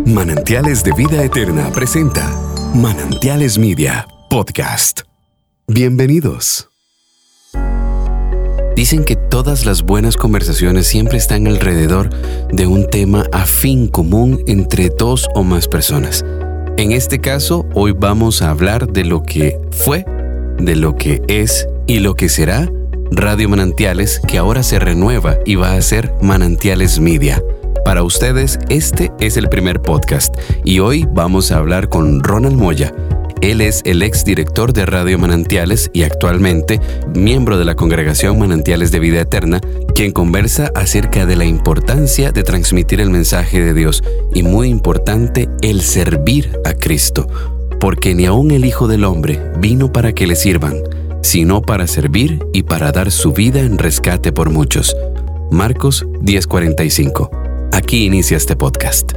Manantiales de Vida Eterna presenta Manantiales Media Podcast. Bienvenidos. Dicen que todas las buenas conversaciones siempre están alrededor de un tema afín común entre dos o más personas. En este caso, hoy vamos a hablar de lo que fue, de lo que es y lo que será Radio Manantiales, que ahora se renueva y va a ser Manantiales Media. Para ustedes, este es el primer podcast y hoy vamos a hablar con Ronald Moya. Él es el ex director de Radio Manantiales y actualmente miembro de la congregación Manantiales de Vida Eterna, quien conversa acerca de la importancia de transmitir el mensaje de Dios y muy importante, el servir a Cristo, porque ni aun el Hijo del Hombre vino para que le sirvan, sino para servir y para dar su vida en rescate por muchos. Marcos 10:45 Aquí inicia este podcast.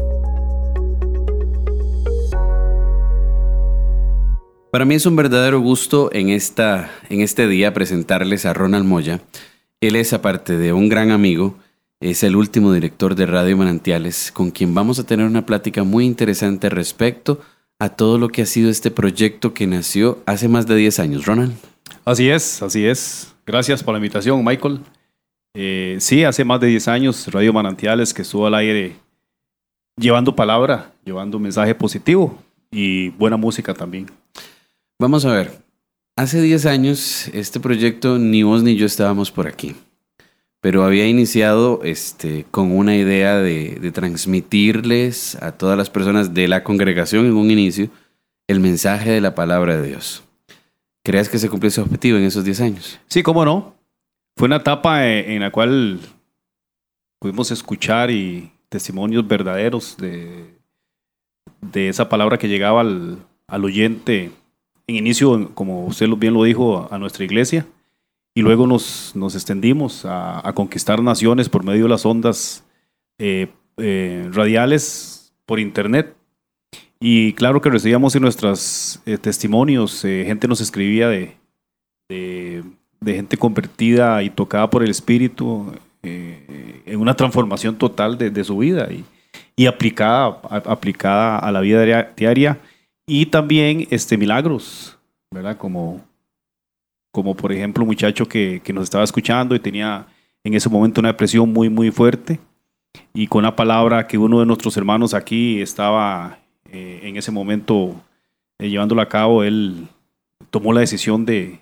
Para mí es un verdadero gusto en, esta, en este día presentarles a Ronald Moya. Él es, aparte de un gran amigo, es el último director de Radio Manantiales, con quien vamos a tener una plática muy interesante respecto a todo lo que ha sido este proyecto que nació hace más de 10 años. Ronald. Así es, así es. Gracias por la invitación, Michael. Eh, sí, hace más de 10 años Radio Manantiales que estuvo al aire llevando palabra, llevando mensaje positivo y buena música también. Vamos a ver, hace 10 años este proyecto ni vos ni yo estábamos por aquí, pero había iniciado este, con una idea de, de transmitirles a todas las personas de la congregación en un inicio el mensaje de la palabra de Dios. ¿Crees que se cumplió ese objetivo en esos 10 años? Sí, cómo no. Fue una etapa eh, en la cual pudimos escuchar y testimonios verdaderos de, de esa palabra que llegaba al, oyente en inicio, como usted bien lo dijo, a nuestra iglesia. Y luego nos, nos extendimos a, conquistar naciones por medio de las ondas eh, eh, radiales por internet. Y claro que recibíamos en nuestros testimonios, gente nos escribía de gente convertida y tocada por el Espíritu eh, en una transformación total de, su vida y, y aplicada, aplicada a la vida diaria y también este, milagros, ¿verdad? Como, como por ejemplo un muchacho que, que, nos estaba escuchando y tenía en ese momento una depresión muy, muy fuerte y con la palabra que uno de nuestros hermanos aquí estaba eh, en ese momento eh, llevándolo a cabo, él tomó la decisión de,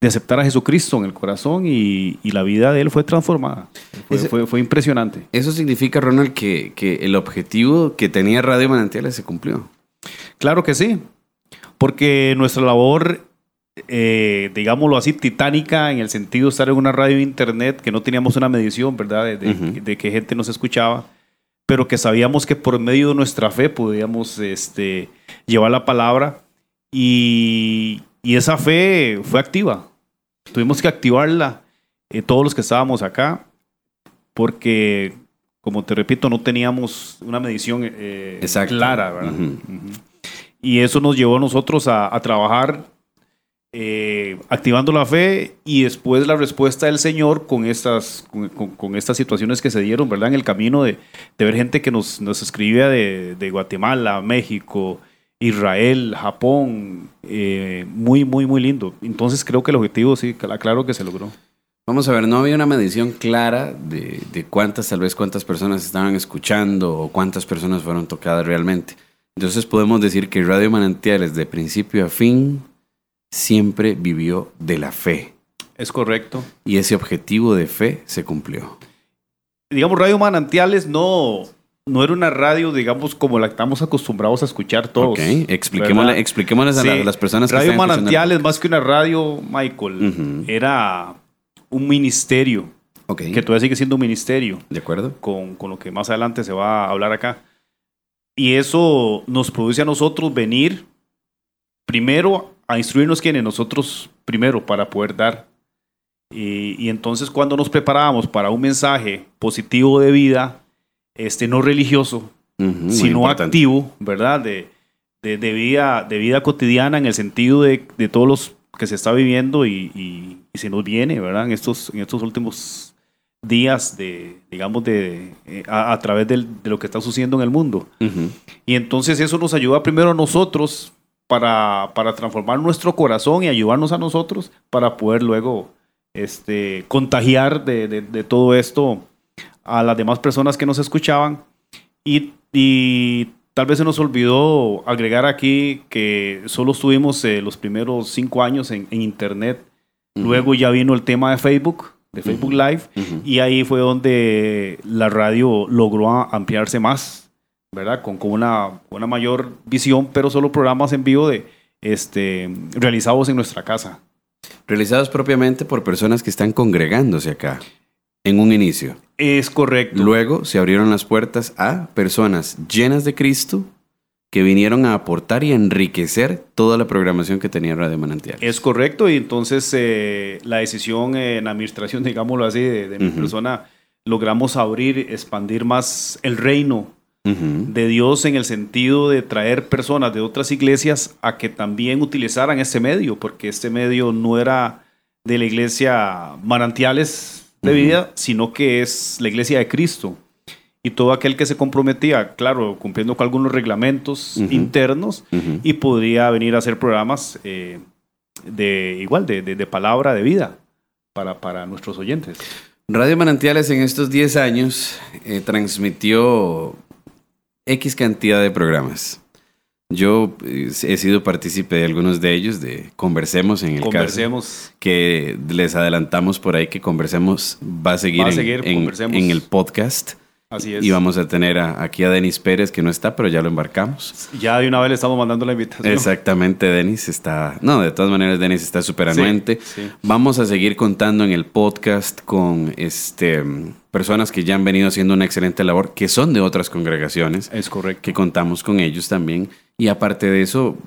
de aceptar a Jesucristo en el corazón y, la vida de él fue transformada. Fue, impresionante. Eso significa, Ronald, que, el objetivo que tenía Radio Manantiales se cumplió. Claro que sí, porque nuestra labor, eh, digámoslo así, titánica, en el sentido de estar en una radio internet, que no teníamos una medición, ¿verdad?, de, de, que gente nos escuchaba, pero que sabíamos que por medio de nuestra fe podíamos este, llevar la palabra y, y esa fe fue activa. Tuvimos que activarla eh, todos los que estábamos acá, porque, como te repito, no teníamos una medición eh, clara, ¿verdad? Y eso nos llevó a nosotros a, trabajar eh, activando la fe y después la respuesta del Señor con estas, con, estas situaciones que se dieron, ¿verdad? En el camino de, ver gente que nos, nos escribía de, de Guatemala, México, Israel, Japón, eh, muy, muy, muy lindo. Entonces creo que el objetivo sí, claro que se logró. Vamos a ver, no había una medición clara de, cuántas, tal vez cuántas personas estaban escuchando o cuántas personas fueron tocadas realmente. Entonces podemos decir que Radio Manantiales de principio a fin siempre vivió de la fe. Es correcto. Y ese objetivo de fe se cumplió. Digamos, Radio Manantiales no, no era una radio, digamos, como la que estamos acostumbrados a escuchar todos. Ok, expliquémosle, expliquémosles a las personas que Radio Manantiales, más que una radio, Michael, era un ministerio. Okay. Que todavía sigue siendo un ministerio. De acuerdo. Con, con, lo que más adelante se va a hablar acá. Y eso nos produce a nosotros venir primero a instruirnos quienes nosotros primero para poder dar. Y, y entonces cuando nos preparábamos para un mensaje positivo de vida, este, no religioso, sino activo, ¿verdad? De, de, vida, de vida cotidiana en el sentido de, de todos los que se está viviendo y, y, se nos viene, ¿verdad? En estos, en estos últimos días de, digamos, de, eh, a, a través del- de lo que está sucediendo en el mundo. Y entonces eso nos ayuda primero a nosotros para, para transformar nuestro corazón y ayudarnos a nosotros para poder luego este, contagiar de, de- de todo esto a las demás personas que nos escuchaban. Y, y tal vez se nos olvidó agregar aquí que solo estuvimos eh, los primeros cinco años en, en Internet. Luego ya vino el tema de Facebook, de Facebook Live. Y ahí fue donde la radio logró ampliarse más, ¿verdad? Con, con una, una mayor visión, pero solo programas en vivo de, este, realizados en nuestra casa. Realizados propiamente por personas que están congregándose acá en un inicio. Es correcto. Luego se abrieron las puertas a personas llenas de Cristo que vinieron a aportar y a enriquecer toda la programación que tenía Radio Manantial. Es correcto. Y entonces eh, la decisión eh, en la administración, digámoslo así, de, de mi persona, logramos abrir, expandir más el reino de Dios en el sentido de traer personas de otras iglesias a que también utilizaran este medio, porque este medio no era de la iglesia manantiales de vida, sino que es la iglesia de Cristo. Y todo aquel que se comprometía, claro, cumpliendo con algunos reglamentos internos, y podría venir a hacer programas eh, de igual, de, de- de palabra de vida para, para nuestros oyentes. Radio Manantiales en estos 10 años eh, transmitió X cantidad de programas. Yo eh, he sido partícipe de algunos de ellos, de Conversemos en el caso. Conversemos. que les adelantamos por ahí que Conversemos va a seguir, Va a en- seguir, en, Conversemos. en el podcast. Así es. Y vamos a tener a- aquí a Denis Pérez, que no está, pero ya lo embarcamos. Ya de una vez le estamos mandando la invitación. Exactamente, Denis está... No, de todas maneras, Denis está súper Sí, anuente. sí. Vamos a seguir contando en el podcast con este, personas que ya han venido haciendo una excelente labor, que son de otras congregaciones, Es correcto. que contamos con ellos también. Y aparte de eso,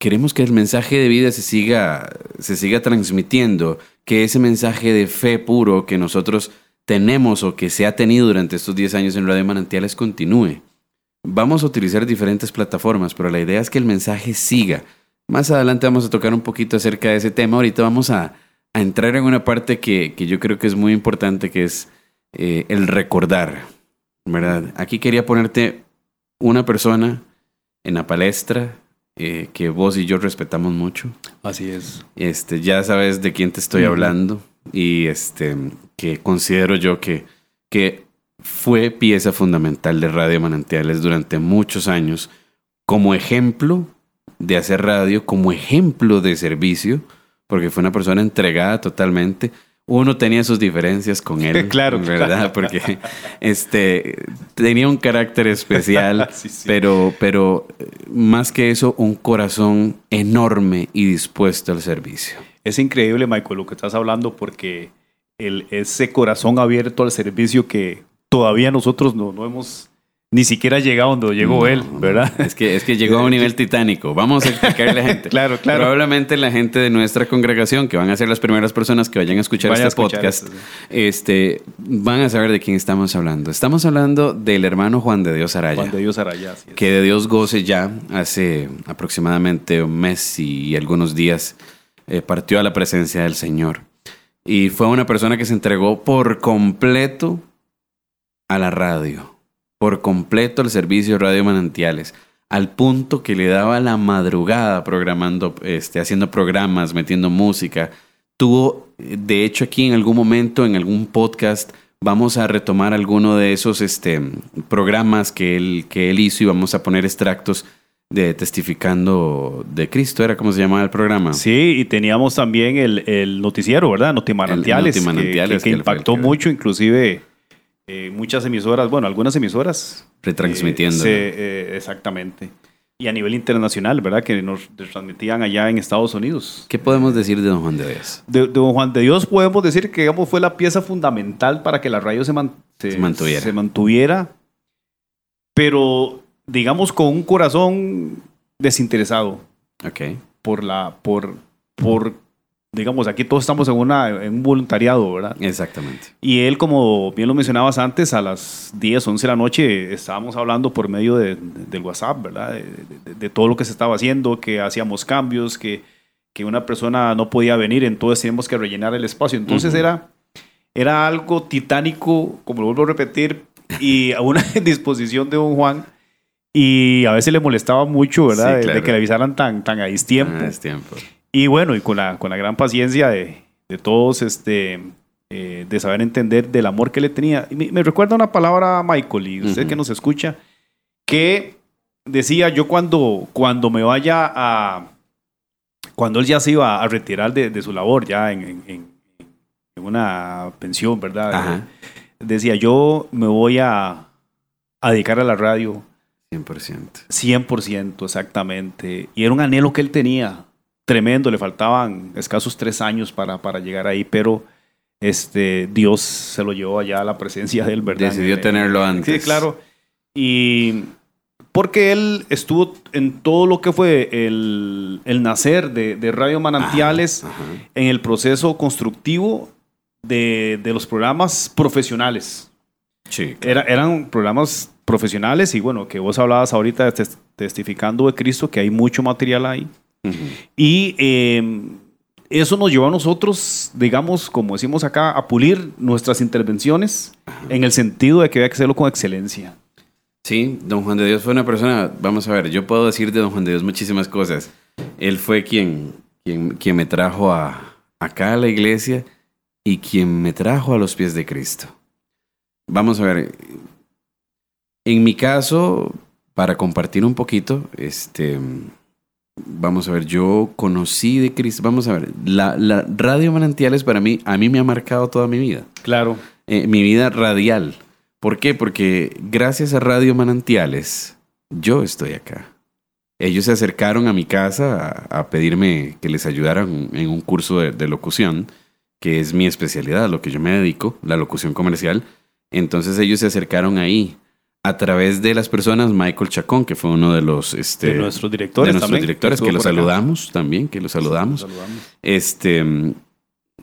queremos que el mensaje de vida se siga, se siga transmitiendo, que ese mensaje de fe puro que nosotros tenemos o que se ha tenido durante estos 10 años en Radio Manantiales continúe. Vamos a utilizar diferentes plataformas, pero la idea es que el mensaje siga. Más adelante vamos a tocar un poquito acerca de ese tema. Ahorita vamos a, a entrar en una parte que, que yo creo que es muy importante, que es eh, el recordar. ¿Verdad? Aquí quería ponerte una persona en la palestra eh, que vos y yo respetamos mucho. Así es. Este, ya sabes de quién te estoy hablando y este, que considero yo que, que fue pieza fundamental de Radio Manantiales durante muchos años como ejemplo de hacer radio, como ejemplo de servicio, porque fue una persona entregada totalmente. Uno tenía sus diferencias con él, Claro, ¿verdad? Porque este, tenía un carácter especial, Sí, sí. pero, pero eh, más que eso, un corazón enorme y dispuesto al servicio. Es increíble, Michael, lo que estás hablando, porque el, ese corazón abierto al servicio que todavía nosotros no, no hemos ni siquiera llegado donde llegó No, él, ¿verdad? Es que, es que llegó a un nivel titánico. Vamos a explicarle a la gente. Claro, claro. Probablemente la gente de nuestra congregación, que van a ser las primeras personas que vayan a escuchar Vayan a este escuchar podcast, esto, sí. este, van a saber de quién estamos hablando. Estamos hablando del hermano Juan de Dios Araya. Juan de Dios Araya. es. que de Dios goce ya hace aproximadamente un mes y algunos días eh, partió a la presencia del Señor. Y fue una persona que se entregó por completo a la radio, por completo al servicio Radio Manantiales, al punto que le daba la madrugada programando, este, haciendo programas, metiendo música. Tuvo, de hecho, aquí en algún momento, en algún podcast, vamos a retomar alguno de esos este, programas que él, que él hizo y vamos a poner extractos de Testificando de Cristo, ¿era como se llamaba el programa? Sí, y teníamos también el, el noticiero, ¿verdad? Notimanantiales. El que- Notimanantiales, que, que impactó que- mucho, inclusive eh, muchas emisoras, bueno, algunas emisoras. Retransmitiendo. eh, se- eh, exactamente. Y a nivel internacional, ¿verdad? Que nos transmitían allá en Estados Unidos. ¿Qué podemos decir de Don Juan de Dios? De, de Don Juan de Dios podemos decir que digamos, fue la pieza fundamental para que la radio se, man- Se mantuviera. se mantuviera, pero digamos con un corazón desinteresado Ok. por la por por digamos aquí todos estamos en una en un voluntariado, ¿verdad? Exactamente. Y él como bien lo mencionabas antes a las 10, 11 de la noche estábamos hablando por medio de- de- del WhatsApp, ¿verdad? De, de- todo lo que se estaba haciendo, que hacíamos cambios, que que una persona no podía venir, entonces teníamos que rellenar el espacio. Entonces Ujú. era era algo titánico, como lo vuelvo a repetir, y a una disposición de don Juan. Y a veces le molestaba mucho, ¿verdad? de, que le avisaran tan, tan a distiempo. tiempo. Y bueno, y con la, con la gran paciencia de, de todos, este, eh, de saber entender del amor que le tenía. Y me, recuerda una palabra, Michael, y usted que nos escucha, que decía yo cuando, cuando me vaya a... Cuando él ya se iba a retirar de, de su labor, ya en, en, en, una pensión, ¿verdad? Decía, yo me voy a, a dedicar a la radio. 100%. 100%, exactamente. Y era un anhelo que él tenía tremendo, le faltaban escasos tres años para, para llegar ahí, pero este, Dios se lo llevó allá a la presencia de él, ¿verdad? Decidió tenerlo antes. Sí, claro. Y porque él estuvo en todo lo que fue el, el nacer de, de, Radio Manantiales, en el proceso constructivo de, de los programas profesionales. Sí. Era, eran programas profesionales y bueno, que vos hablabas ahorita testificando de Cristo, que hay mucho material ahí. Y em, eso nos llevó a nosotros, digamos, como decimos acá, a pulir nuestras intervenciones en el sentido de que había que hacerlo con excelencia. Sí, don Juan de Dios fue una persona, vamos a ver, yo puedo decir de don Juan de Dios muchísimas cosas. Él fue quien, quien, quien me trajo a, acá a la iglesia y quien me trajo a los pies de Cristo. Vamos a ver, en mi caso, para compartir un poquito, este, Vamos a ver, yo conocí de Cristo. Vamos a ver, la, Radio Manantiales para mí, a mí me ha marcado toda mi vida. Claro. Eh, mi vida radial. ¿Por qué? Porque gracias a Radio Manantiales, yo estoy acá. Ellos se acercaron a mi casa a, pedirme que les ayudaran en un curso de, de locución, que es mi especialidad, lo que yo me dedico, la locución comercial. Entonces ellos se acercaron ahí a través de las personas, Michael Chacón, que fue uno de los este, de nuestros directores, de nuestros directores que, lo saludamos también, que lo saludamos. Este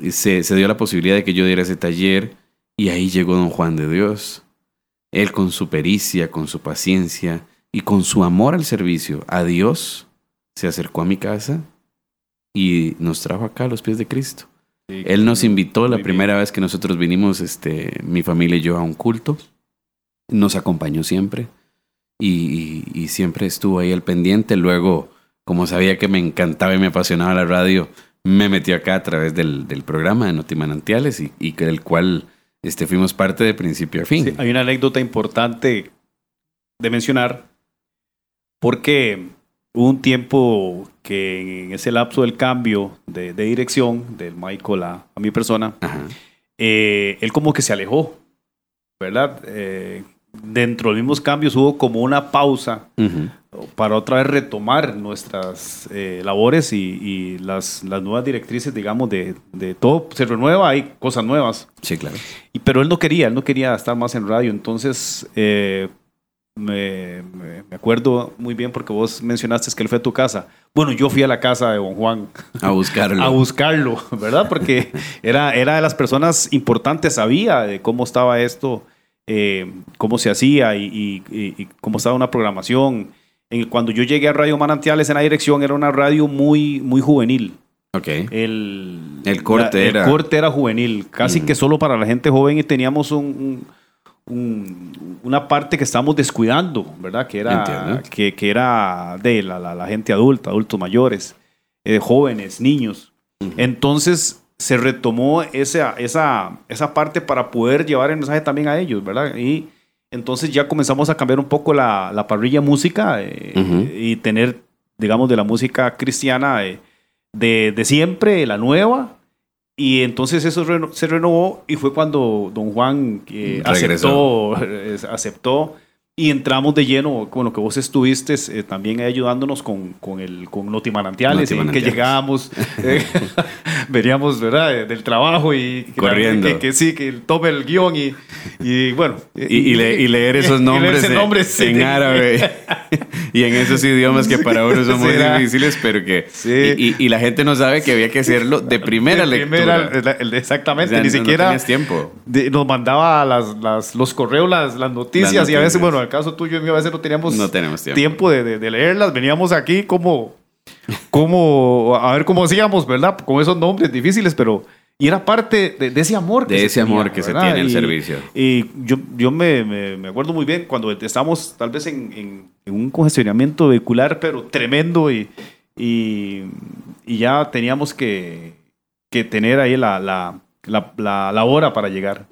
se, se, dio la posibilidad de que yo diera ese taller y ahí llegó don Juan de Dios. Él con su pericia, con su paciencia y con su amor al servicio a Dios, se acercó a mi casa y nos trajo acá a los pies de Cristo. Él nos invitó la primera vez que nosotros vinimos, este, mi familia y yo, a un culto nos acompañó siempre y, siempre estuvo ahí al pendiente. Luego, como sabía que me encantaba y me apasionaba la radio, me metió acá a través del, programa de Notimanantiales y, y del cual este, fuimos parte de principio a fin. hay una anécdota importante de mencionar porque hubo un tiempo que en ese lapso del cambio de, dirección del Michael a, mi persona, eh, él como que se alejó, ¿verdad? Eh, dentro de los mismos cambios hubo como una pausa para otra vez retomar nuestras eh, labores y, las, las, nuevas directrices, digamos, de, de, todo se renueva, hay cosas nuevas. Sí, claro. Y, pero él no quería, él no quería estar más en radio, entonces eh, me, me, acuerdo muy bien porque vos mencionaste que él fue a tu casa. Bueno, yo fui a la casa de don Juan. A buscarlo. a buscarlo, ¿verdad? Porque era, era de las personas importantes, sabía de cómo estaba esto eh, cómo se hacía y, cómo estaba una programación. cuando yo llegué a Radio Manantiales en la dirección era una radio muy, muy juvenil. Okay. El, el, corte era... el corte era juvenil, casi que solo para la gente joven y teníamos un, una parte que estábamos descuidando, ¿verdad? Que era, que, que, era de la, la, gente adulta, adultos mayores, eh, jóvenes, niños. Entonces, se retomó esa, esa, esa parte para poder llevar el mensaje también a ellos, ¿verdad? Y entonces ya comenzamos a cambiar un poco la, la parrilla música eh, y tener, digamos, de la música cristiana eh, de, de, siempre, la nueva. Y entonces eso se renovó y fue cuando don Juan eh, aceptó, aceptó y entramos de lleno con lo que vos estuviste eh, también ayudándonos con, con, el, con Notimanantiales, en que llegábamos, eh, veníamos ¿verdad? del trabajo y corriendo. Que, sí, que tome el guion y, y bueno. Y, y, leer esos nombres, en, árabe y en esos idiomas que para uno son muy difíciles, pero que. Y, la gente no sabe que había que hacerlo de primera de lectura. exactamente, ni siquiera. tiempo. nos mandaba las, las, los correos, las, las noticias, y a veces, bueno, el caso tuyo y mío a veces no teníamos, no tenemos tiempo, de, de, leerlas. Veníamos aquí como, como, a ver cómo hacíamos, ¿verdad? Con esos nombres difíciles, pero y era parte de, ese amor. Que de ese amor que se tiene en el servicio. Y yo, yo me, me, acuerdo muy bien cuando estábamos tal vez en, en, un congestionamiento vehicular, pero tremendo, y, y, y ya teníamos que, que tener ahí la, la, la, la, hora para llegar.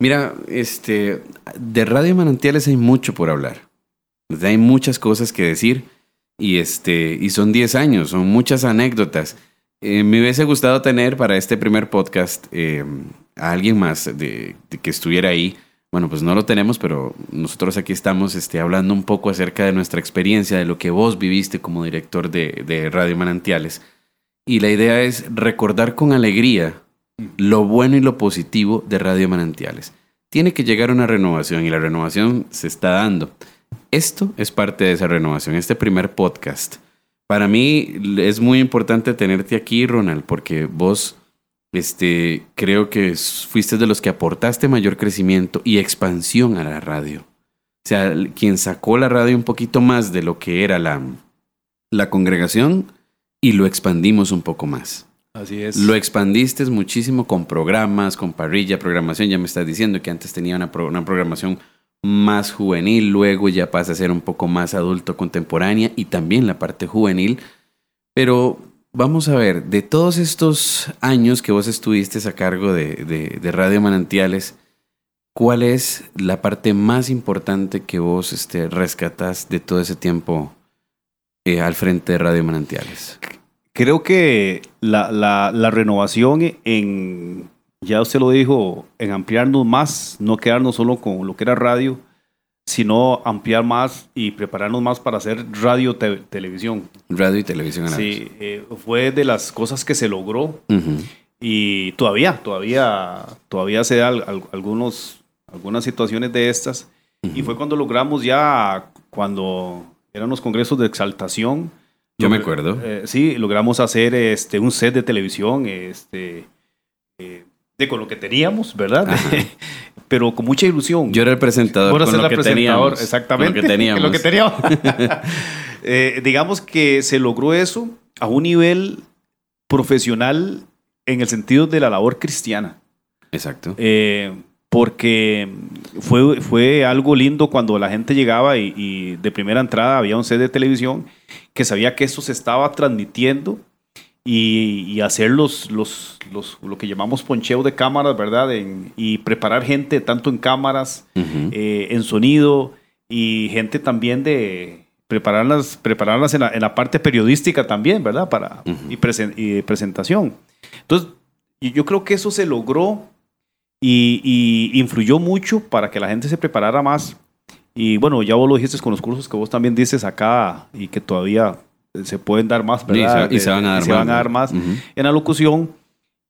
Mira, este, de Radio Manantiales hay mucho por hablar. Hay muchas cosas que decir y, este, y son 10 años, son muchas anécdotas. Eh, me hubiese gustado tener para este primer podcast eh, a alguien más de, que estuviera ahí. Bueno, pues no lo tenemos, pero nosotros aquí estamos este, hablando un poco acerca de nuestra experiencia, de lo que vos viviste como director de, de Radio Manantiales. Y la idea es recordar con alegría lo bueno y lo positivo de Radio Manantiales. Tiene que llegar una renovación y la renovación se está dando. Esto es parte de esa renovación, este primer podcast para mí es muy importante tenerte aquí, Ronald, porque vos este, creo que fuiste de los que aportaste mayor crecimiento y expansión a la radio. O sea, quien sacó la radio un poquito más de lo que era la, la congregación y lo expandimos un poco más. Así es. Lo expandiste muchísimo con programas, con parrilla, programación. Ya me estás diciendo que antes tenía una, programación más juvenil, luego ya pasa a ser un poco más adulto contemporánea y también la parte juvenil. Pero vamos a ver, de todos estos años que vos estuviste a cargo de, Radio Manantiales, ¿cuál es la parte más importante que vos este, rescatás de todo ese tiempo eh, al frente de Radio Manantiales? Creo que la, la renovación en ya usted lo dijo, en ampliarnos más, no quedarnos solo con lo que era radio, sino ampliar más y prepararnos más para hacer radio televisión. Radio y televisión a la Sí, eh, fue de las cosas que se logró y todavía, todavía, todavía se da algunos, algunas situaciones de estas. Y fue cuando logramos ya, cuando eran los congresos de exaltación. Yo me acuerdo. Eh, sí, logramos hacer este, un set de televisión, este, eh, de con lo que teníamos, ¿verdad? Pero con mucha ilusión. Yo era el presentador. con lo que teníamos, exactamente. Con lo que teníamos. lo que teníamos. Eh, digamos que se logró eso a un nivel profesional en el sentido de la labor cristiana. Exacto. Eh, porque fue, fue algo lindo cuando la gente llegaba y, y, de primera entrada había un set de televisión que sabía que eso se estaba transmitiendo y, hacer los, los, los, lo que llamamos poncheo de cámaras, ¿verdad? y preparar gente tanto en cámaras, eh, en sonido y gente también de prepararlas, prepararlas en la, en la parte periodística también, ¿verdad? Para, y, y, presentación. Entonces, yo creo que eso se logró y, y, influyó mucho para que la gente se preparara más. Y bueno, ya vos lo dijiste con los cursos que vos también dices acá y que todavía se pueden dar más, ¿verdad? Y se, van a dar más, en la locución.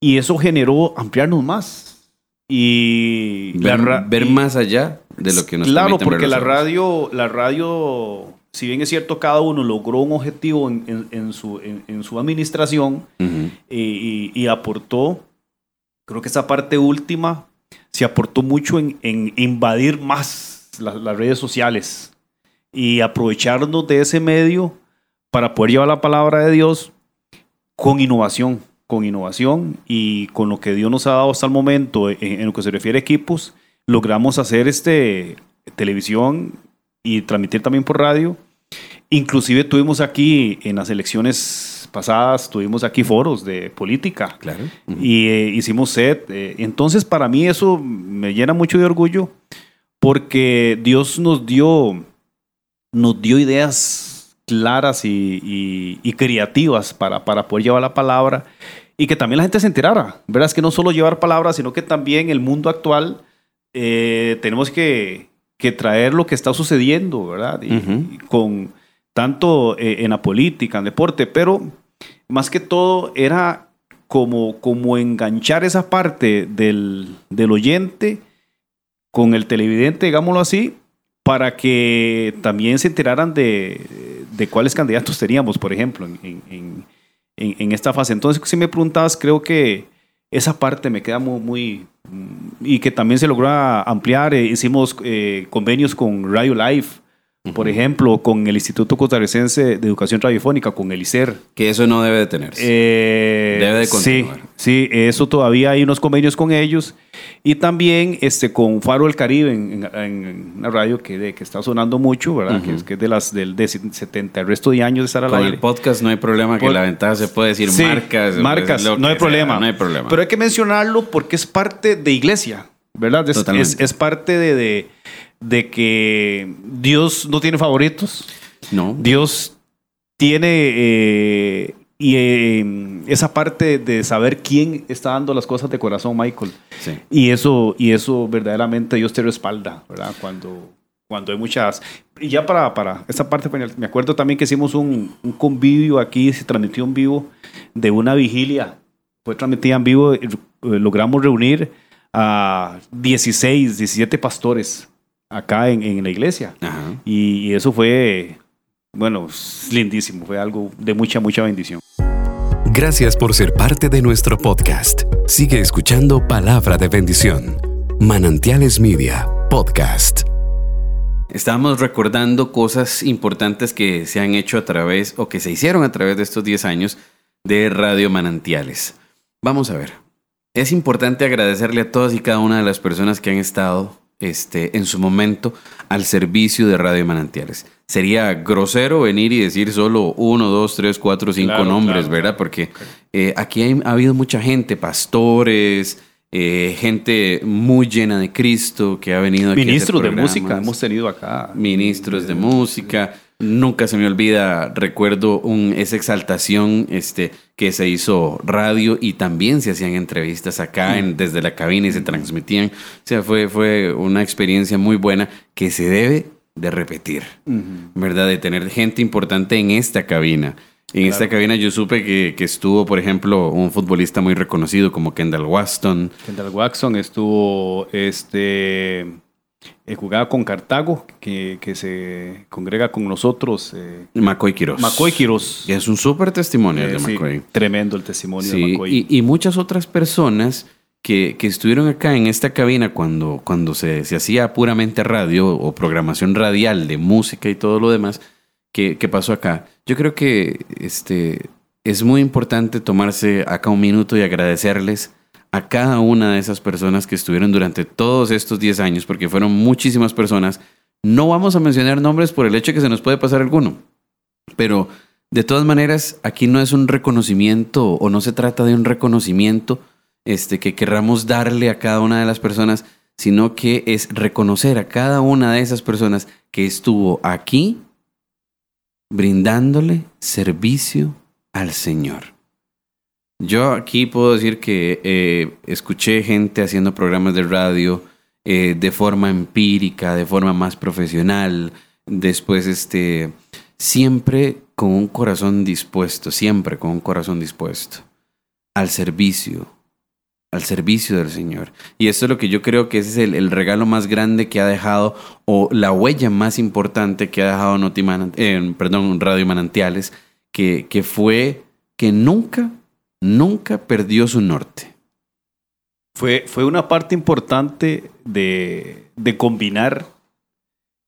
Y eso generó ampliarnos más. Y ver, más allá de lo que nos Claro, porque la radio, la radio, si bien es cierto, cada uno logró un objetivo en, su, en, su administración y, aportó, creo que esa parte última se aportó mucho en, invadir más las redes sociales y aprovecharnos de ese medio para poder llevar la palabra de Dios con innovación, con innovación y con lo que Dios nos ha dado hasta el momento en, lo que se refiere a equipos, logramos hacer este televisión y transmitir también por radio. Inclusive tuvimos aquí en las elecciones pasadas, tuvimos aquí foros de política. Claro. Y eh, hicimos set. Eh, entonces, para mí eso me llena mucho de orgullo porque Dios nos dio, nos dio ideas claras y, creativas para, para, poder llevar la palabra y que también la gente se enterara. Verás Es que no solo llevar palabras, sino que también el mundo actual eh, tenemos que, que, traer lo que está sucediendo, ¿verdad? Y, con tanto eh, en la política, en deporte, pero más que todo era como, como enganchar esa parte del, del oyente con el televidente, digámoslo así, para que también se enteraran de, de cuáles candidatos teníamos, por ejemplo, en, en, esta fase. Entonces, si me preguntabas, creo que esa parte me queda muy, muy y que también se logró ampliar. Eh, hicimos eh, convenios con Radio Life por ejemplo, con el Instituto Costarricense de Educación Radiofónica, con el ICER. Que eso no debe detenerse. Eh, debe de continuar. sí, eso todavía hay unos convenios con ellos. Y también este, con Faro del Caribe, en, una radio que, de- que está sonando mucho, ¿verdad? que, es, que es de las del de 70, el resto de años de estar al Con aire. el podcast no hay problema que Por- la ventaja se puede decir Sí, marcas. marcas, no hay sea, problema. No hay problema. Pero hay que mencionarlo porque es parte de iglesia, ¿verdad? Es, es parte de, de, de que Dios no tiene favoritos. no. Dios tiene eh, y, eh, esa parte de saber quién está dando las cosas de corazón, Michael. Sí. Y eso, y eso verdaderamente Dios te respalda, ¿verdad? Cuando, cuando hay muchas... Y ya para, para esta parte, pues, me acuerdo también que hicimos un, un convivio aquí, se transmitió en vivo, de una vigilia. Fue transmitida en vivo, eh, logramos reunir a 16, 17 pastores acá en, en la iglesia. Ajá. Y, y eso fue, bueno, lindísimo, fue algo de mucha, mucha bendición. Gracias por ser parte de nuestro podcast. Sigue escuchando Palabra de Bendición. Manantiales Media, podcast. Estábamos recordando cosas importantes que se han hecho a través o que se hicieron a través de estos 10 años de Radio Manantiales. Vamos a ver. Es importante agradecerle a todas y cada una de las personas que han estado este, en su momento al servicio de Radio Manantiales. Sería grosero venir y decir solo uno, dos, tres, cuatro, cinco Claro, nombres, claro, ¿verdad? Porque eh, aquí hay- ha habido mucha gente, pastores, eh, gente muy llena de Cristo que ha venido aquí a hacer Ministros de música hemos tenido acá. ministros de música. Nunca se me olvida, recuerdo un, esa exaltación este, que se hizo radio y también se hacían entrevistas acá en, desde la cabina y se transmitían. O sea, fue, fue una experiencia muy buena que se debe de repetir, ¿verdad? De tener gente importante en esta cabina. En esta cabina yo supe que, que estuvo, por ejemplo, un futbolista muy reconocido como Kendall Waston. Kendall Watson estuvo, este, eh, jugaba con Cartago, que, que se congrega con nosotros. Eh, McCoy Quiroz. McCoy Quiroz. Y es un súper testimonio Eh, de sí, McCoy. tremendo el testimonio de Sí, McCoy. y, y muchas otras personas que, que estuvieron acá en esta cabina cuando, cuando se, se hacía puramente radio o programación radial de música y todo lo demás que, que pasó acá. Yo creo que este, es muy importante tomarse acá un minuto y agradecerles a cada una de esas personas que estuvieron durante todos estos 10 años, porque fueron muchísimas personas. No vamos a mencionar nombres por el hecho de que se nos puede pasar alguno, pero de todas maneras, aquí no es un reconocimiento o no se trata de un reconocimiento este, que querramos darle a cada una de las personas, sino que es reconocer a cada una de esas personas que estuvo aquí brindándole servicio al Señor. Yo aquí puedo decir que eh, escuché gente haciendo programas de radio eh, de forma empírica, de forma más profesional, después este, siempre con un corazón dispuesto, siempre con un corazón dispuesto al servicio, al servicio del Señor. Y esto es lo que yo creo que ese es el, regalo más grande que ha dejado, o la huella más importante que ha dejado Notimanan- eh, perdón, Radio Manantiales, que fue que nunca, nunca perdió su norte. Fue, fue una parte importante de, de combinar,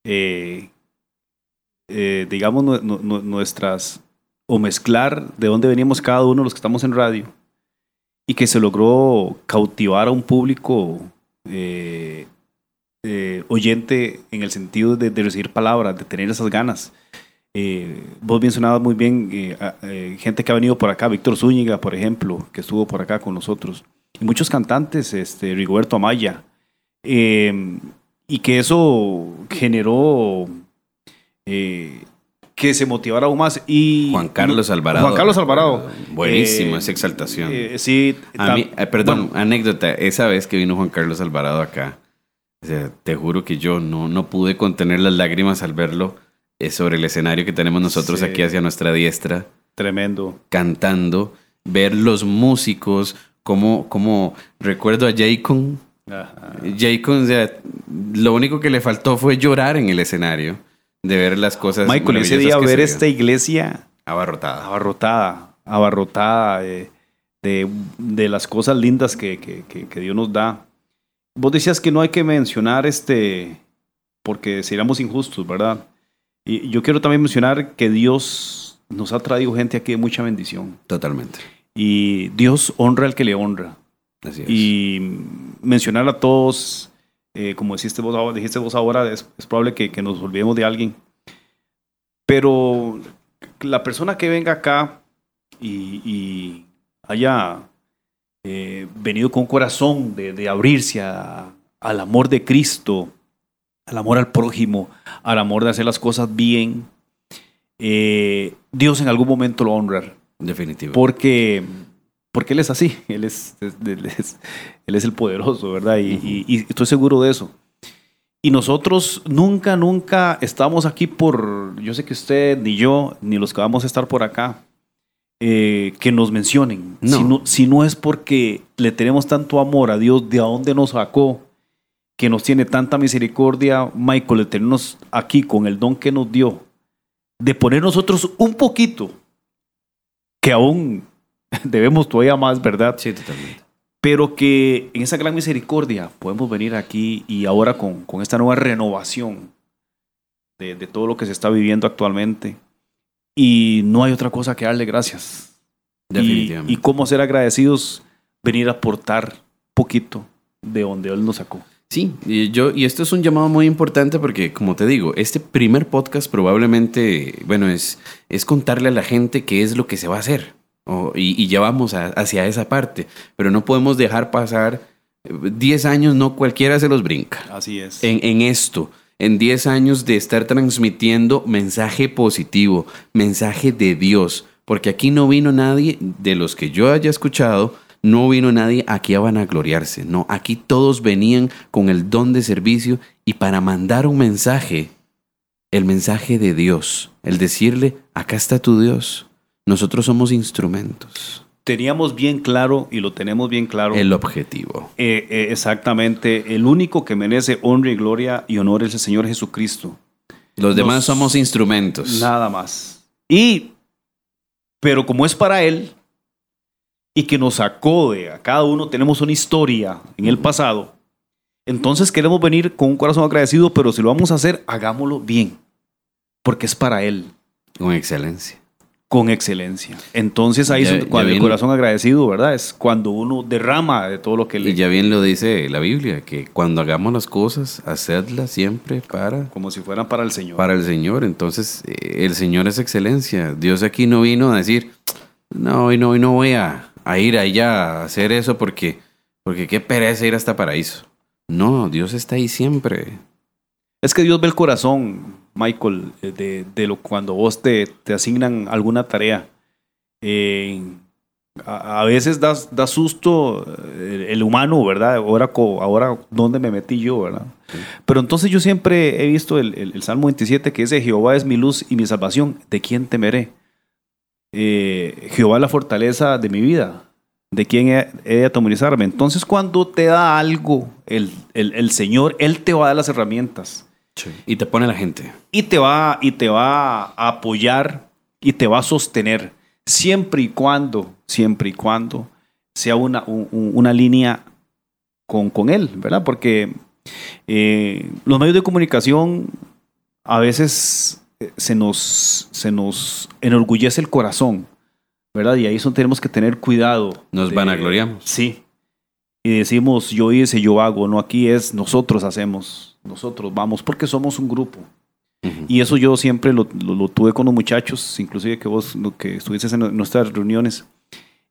eh, eh, digamos, nu- nu- nu- nuestras, o mezclar de dónde venimos cada uno los que estamos en radio, y que se logró cautivar a un público eh, oyente en el sentido de, de recibir palabras, de tener esas ganas. Eh, vos mencionabas muy bien eh, eh, gente que ha venido por acá, Víctor Zúñiga, por ejemplo, que estuvo por acá con nosotros y muchos cantantes, este, Rigoberto Amaya, eh, y que eso generó que se motivara aún más. Y, Juan Carlos Alvarado. Juan Carlos Alvarado. Buenísimo Eh, esa exaltación. sí, A mí, perdón, bueno, anécdota, esa vez que vino Juan Carlos Alvarado acá, o sea, te juro que yo no, no pude contener las lágrimas al verlo eh, sobre el escenario que tenemos nosotros Sí. aquí hacia nuestra diestra, tremendo. cantando, ver los músicos, como, como recuerdo a Jaycon, Ajá. Jaycon, o sea, lo único que le faltó fue llorar en el escenario, de ver las cosas. Michael, ese día que ver se esta iglesia abarrotada. abarrotada, abarrotada eh, de, de las cosas lindas que, que- que- que Dios nos da. Vos decías que no hay que mencionar este, porque seríamos injustos, ¿verdad? Y yo quiero también mencionar que Dios nos ha traído gente aquí de mucha bendición. Totalmente. Y Dios honra al que le honra. Así es. Y mencionar a todos, eh, como dijiste vos, ahora- dijiste vos ahora, es, es probable que, que nos olvidemos de alguien. Pero la persona que venga acá y, y haya eh, venido con un corazón de, de abrirse a- al amor de Cristo, al amor al prójimo, al amor de hacer las cosas bien, eh, Dios en algún momento lo va a honrar. Definitivo. Porque, porque Él es así, Él es, él es, él es el poderoso, ¿verdad? Y, y- y estoy seguro de eso. Y nosotros nunca, nunca estamos aquí por, yo sé que usted, ni yo, ni los que vamos a estar por acá, eh, que nos mencionen. No. Si, no, si no es porque le tenemos tanto amor a Dios, de a dónde nos sacó, que nos tiene tanta misericordia, Michael, de tenernos aquí con el don que nos dio, de poner nosotros un poquito, que aún debemos todavía más, ¿verdad? Sí, totalmente. Pero que en esa gran misericordia podemos venir aquí y ahora con, con esta nueva renovación de, de todo lo que se está viviendo actualmente. Y no hay otra cosa que darle gracias. Y, Definitivamente. y cómo ser agradecidos, venir a aportar poquito de donde Él nos sacó. Sí, y yo, y esto es un llamado muy importante porque, como te digo, este primer podcast probablemente, bueno, es, es contarle a la gente qué es lo que se va a hacer. O- y, y ya vamos a- hacia esa parte. Pero no podemos dejar pasar eh, 10 años, no cualquiera se los brinca. Así es. En, en esto, en 10 años de estar transmitiendo mensaje positivo, mensaje de Dios. Porque aquí no vino nadie, de los que yo haya escuchado, no vino nadie aquí a vanagloriarse. No, aquí todos venían con el don de servicio y para mandar un mensaje, el mensaje de Dios, el decirle, acá está tu Dios. Nosotros somos instrumentos. Teníamos bien claro y lo tenemos bien claro. El objetivo. Eh, eh, exactamente. El único que merece honra y gloria y honor es el Señor Jesucristo. Los demás Nos- somos instrumentos. Nada más. Y, pero como es para Él y que nos sacó de a cada uno, tenemos una historia en el pasado. Entonces queremos venir con un corazón agradecido, pero si lo vamos a hacer, hagámoslo bien. Porque es para Él, Con excelencia. con excelencia. Entonces ahí Ya- es cuando el bien- corazón agradecido, ¿verdad? Es cuando uno derrama de todo lo que le... Y ya bien lo dice la Biblia, que cuando hagamos las cosas, hacedlas siempre para, Como si fueran para el Señor. para el Señor. Entonces, eh, el Señor es excelencia. Dios aquí no vino a decir, no, hoy no, hoy no voy a, a ir allá a hacer eso porque, porque qué pereza ir hasta paraíso. No, Dios está ahí siempre. Es que Dios ve el corazón, Michael, eh, de, de lo cuando vos te, te asignan alguna tarea. Eh, a, a veces da, da susto eh, el, humano, ¿verdad? Ahora, ahora, ¿dónde me metí yo, verdad? Pero entonces yo siempre he visto el, el- el Salmo 27 que dice, Jehová es mi luz y mi salvación, ¿de quién temeré? Eh, Jehová es la fortaleza de mi vida, ¿de quién he, he de atemorizarme? Entonces cuando te da algo el, el- el Señor, Él te va a dar las herramientas Y te pone la gente. y te va y te va a apoyar y te va a sostener siempre y cuando siempre y cuando sea una, un- un- una línea con, con él verdad porque eh, los medios de comunicación a veces se nos se nos enorgullece el corazón verdad y ahí eso tenemos que tener cuidado Nos de- vanagloriamos. sí y decimos yo hice yo hago no aquí es nosotros hacemos nosotros vamos porque somos un grupo y eso yo siempre lo, lo- lo tuve con los muchachos, inclusive que vos lo que estuviste en nuestras reuniones.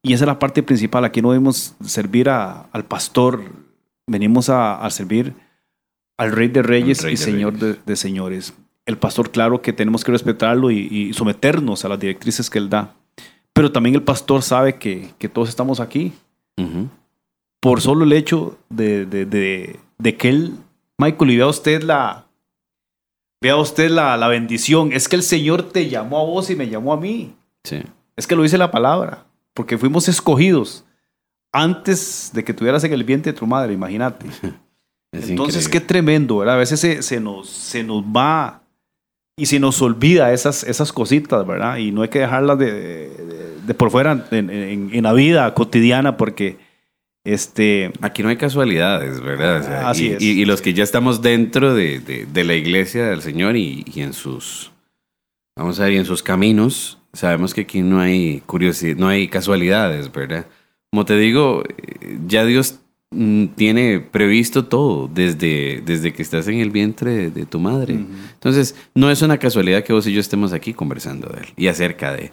Y esa es la parte principal. Aquí no debemos servir a- al pastor, venimos a, a servir al Rey de Reyes Rey y de Señor de, de Señores. El pastor, claro que tenemos que respetarlo y, y someternos a las directrices que él da. Pero también el pastor sabe que, que todos estamos aquí por solo el hecho de, de- de- de que él, Michael, y vea usted la, vea usted la, la bendición. Es que el Señor te llamó a vos y me llamó a mí. Sí. Es que lo dice la palabra, porque fuimos escogidos antes de que tuvieras en el vientre de tu madre, imagínate. Es Entonces, qué tremendo, ¿verdad? A veces se, se nos, se nos va y se nos olvida esas, esas cositas, ¿verdad? Y no hay que dejarlas de, de- de por fuera en, en- en la vida cotidiana porque, este, Aquí no hay casualidades, ¿verdad? O sea, Así y, es. y- y los que ya estamos dentro de, de- la iglesia del Señor y, y en sus vamos a ver, y en sus caminos, sabemos que aquí no hay curiosidad, no hay casualidades, ¿verdad? Como te digo, eh, ya Dios tiene previsto todo desde, desde que estás en el vientre de, tu madre. Entonces, no es una casualidad que vos y yo estemos aquí conversando de él y acerca de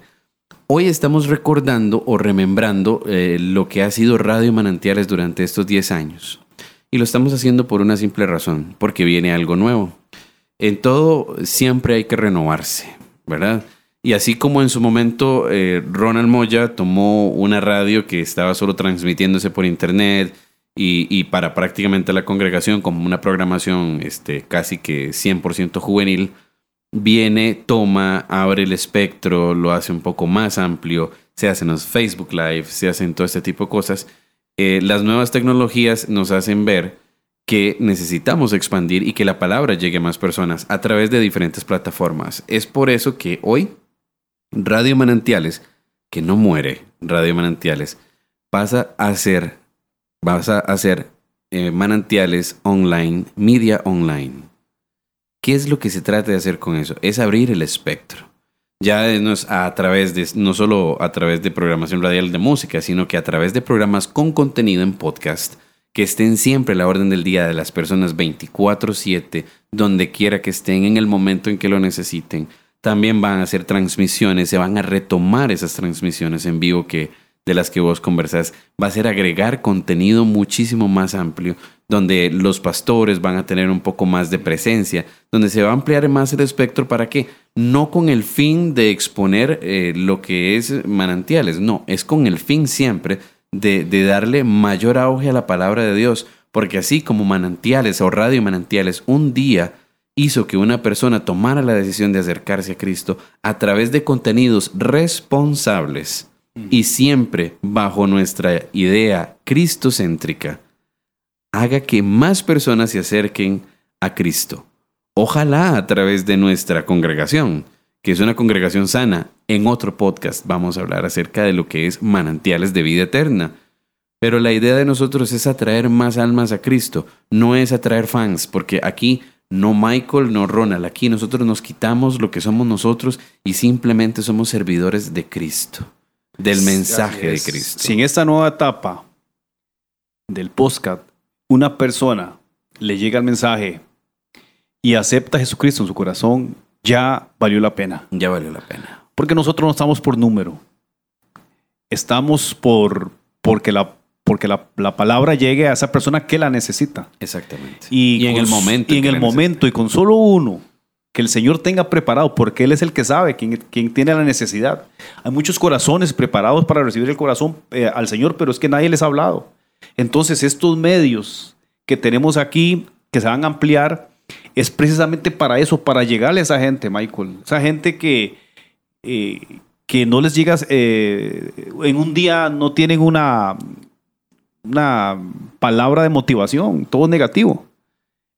Hoy estamos recordando o remembrando eh, lo que ha sido Radio Manantiales durante estos 10 años. Y lo estamos haciendo por una simple razón, porque viene algo nuevo. En todo siempre hay que renovarse, ¿verdad? Y así como en su momento eh, Ronald Moya tomó una radio que estaba solo transmitiéndose por internet y, para prácticamente la congregación como una programación este, casi que 100% juvenil, viene, toma, abre el espectro, lo hace un poco más amplio, se hacen los Facebook Live, se hacen todo este tipo de cosas. Eh, las nuevas tecnologías nos hacen ver que necesitamos expandir y que la palabra llegue a más personas a través de diferentes plataformas. Es por eso que hoy Radio Manantiales, que no muere, Radio Manantiales, pasa a ser, pasa a ser eh, Manantiales Online, Media Online. ¿Qué es lo que se trata de hacer con eso? Es abrir el espectro. Ya no es a través de, no solo a través de programación radial de música, sino que a través de programas con contenido en podcast que estén siempre a la orden del día de las personas 24/7, donde quiera que estén en el momento en que lo necesiten. También van a hacer transmisiones, se van a retomar esas transmisiones en vivo que de las que vos conversás, va a ser agregar contenido muchísimo más amplio, donde los pastores van a tener un poco más de presencia, donde se va a ampliar más el espectro para que no con el fin de exponer eh, lo que es manantiales, no, es con el fin siempre de, de darle mayor auge a la palabra de Dios, porque así como manantiales o radio manantiales un día hizo que una persona tomara la decisión de acercarse a Cristo a través de contenidos responsables, y siempre bajo nuestra idea cristocéntrica, haga que más personas se acerquen a Cristo. Ojalá a través de nuestra congregación, que es una congregación sana. En otro podcast vamos a hablar acerca de lo que es manantiales de vida eterna. Pero la idea de nosotros es atraer más almas a Cristo, no es atraer fans, porque aquí no Michael, no Ronald, aquí nosotros nos quitamos lo que somos nosotros y simplemente somos servidores de Cristo del mensaje de Cristo. Si en esta nueva etapa del podcast una persona le llega el mensaje y acepta a Jesucristo en su corazón, ya valió la pena. Ya valió la pena. Porque nosotros no estamos por número. Estamos por porque la porque la, palabra llegue a esa persona que la necesita. Exactamente. Y, en el momento. Y en el momento, y con solo uno que el Señor tenga preparado, porque Él es el que sabe, quien, tiene la necesidad. Hay muchos corazones preparados para recibir el corazón eh, al Señor, pero es que nadie les ha hablado. Entonces, estos medios que tenemos aquí, que se van a ampliar, es precisamente para eso, para llegarle a esa gente, Michael. Esa gente que, eh, que no les llegas, eh, en un día no tienen una, una palabra de motivación, todo negativo.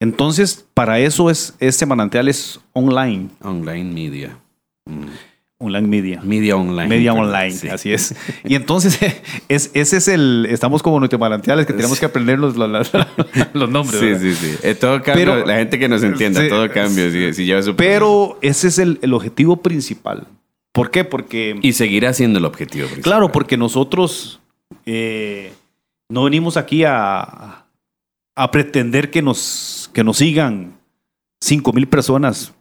Entonces, para eso es este manantial es online. Online media. Mm. Online media. Media online. Media online, así es. Y entonces, es, ese es el. Estamos como nuestros manantiales que tenemos que aprender los, los, nombres. Sí, sí, sí. Eh, todo cambia. la gente que nos entienda, todo cambia. pero ese es el, objetivo principal. ¿Por qué? Porque. Y seguirá siendo el objetivo principal. Claro, porque nosotros eh, no venimos aquí a, a pretender que nos que nos sigan 5 mil personas.